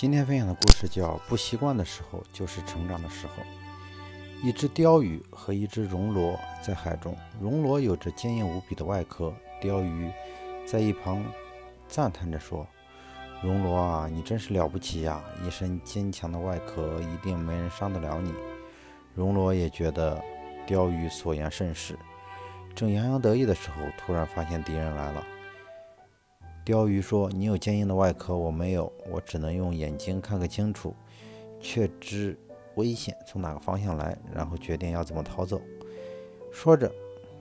今天分享的故事叫《不习惯的时候就是成长的时候》。一只鲷鱼和一只绒螺在海中，绒螺有着坚硬无比的外壳，鲷鱼在一旁赞叹着说：“绒螺啊，你真是了不起呀！一身坚强的外壳，一定没人伤得了你。”绒螺也觉得鲷鱼所言甚是，正洋洋得意的时候，突然发现敌人来了。鲷鱼说：“你有坚硬的外壳，我没有，我只能用眼睛看个清楚，却知危险从哪个方向来，然后决定要怎么逃走。”说着，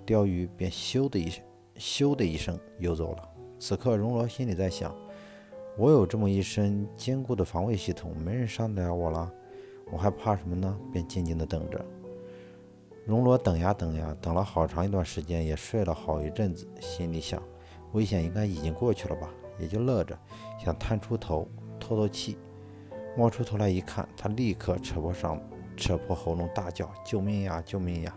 鲷鱼便咻的一声，咻的一声游走了。此刻，绒螺心里在想：“我有这么一身坚固的防卫系统，没人伤得了我了，我还怕什么呢？”便静静地等着。绒螺等呀等呀，等了好长一段时间，也睡了好一阵子，心里想。危险应该已经过去了吧，也就乐着，想探出头透透气。冒出头来一看，他立刻扯破上扯破喉咙大叫：“救命呀！救命呀！”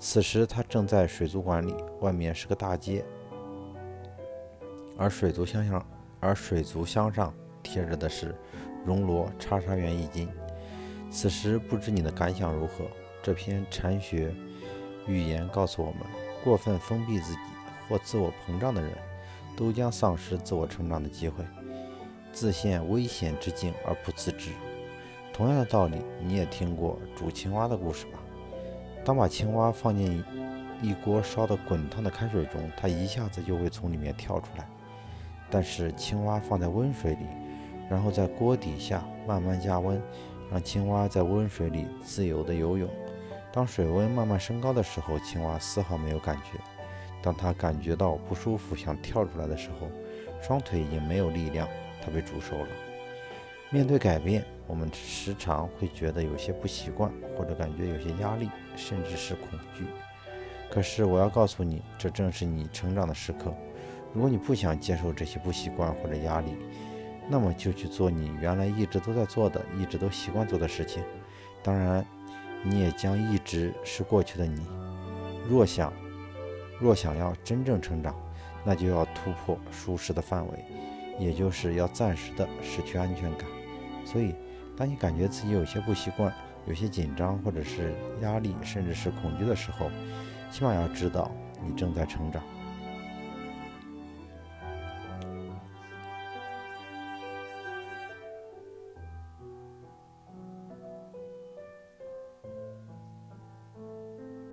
此时他正在水族馆里，外面是个大街，而水族箱上而水族箱上贴着的是“熔螺叉叉元一斤”。此时不知你的感想如何？这篇禅学寓言告诉我们：过分封闭自己。或自我膨胀的人，都将丧失自我成长的机会，自陷危险之境而不自知。同样的道理，你也听过煮青蛙的故事吧？当把青蛙放进一锅烧得滚烫的开水中，它一下子就会从里面跳出来。但是青蛙放在温水里，然后在锅底下慢慢加温，让青蛙在温水里自由地游泳。当水温慢慢升高的时候，青蛙丝毫没有感觉。当他感觉到不舒服，想跳出来的时候，双腿已经没有力量，他被煮熟了。面对改变，我们时常会觉得有些不习惯，或者感觉有些压力，甚至是恐惧。可是我要告诉你，这正是你成长的时刻。如果你不想接受这些不习惯或者压力，那么就去做你原来一直都在做的、一直都习惯做的事情。当然，你也将一直是过去的你。若想。若想要真正成长，那就要突破舒适的范围，也就是要暂时的失去安全感。所以，当你感觉自己有些不习惯、有些紧张，或者是压力，甚至是恐惧的时候，起码要知道你正在成长。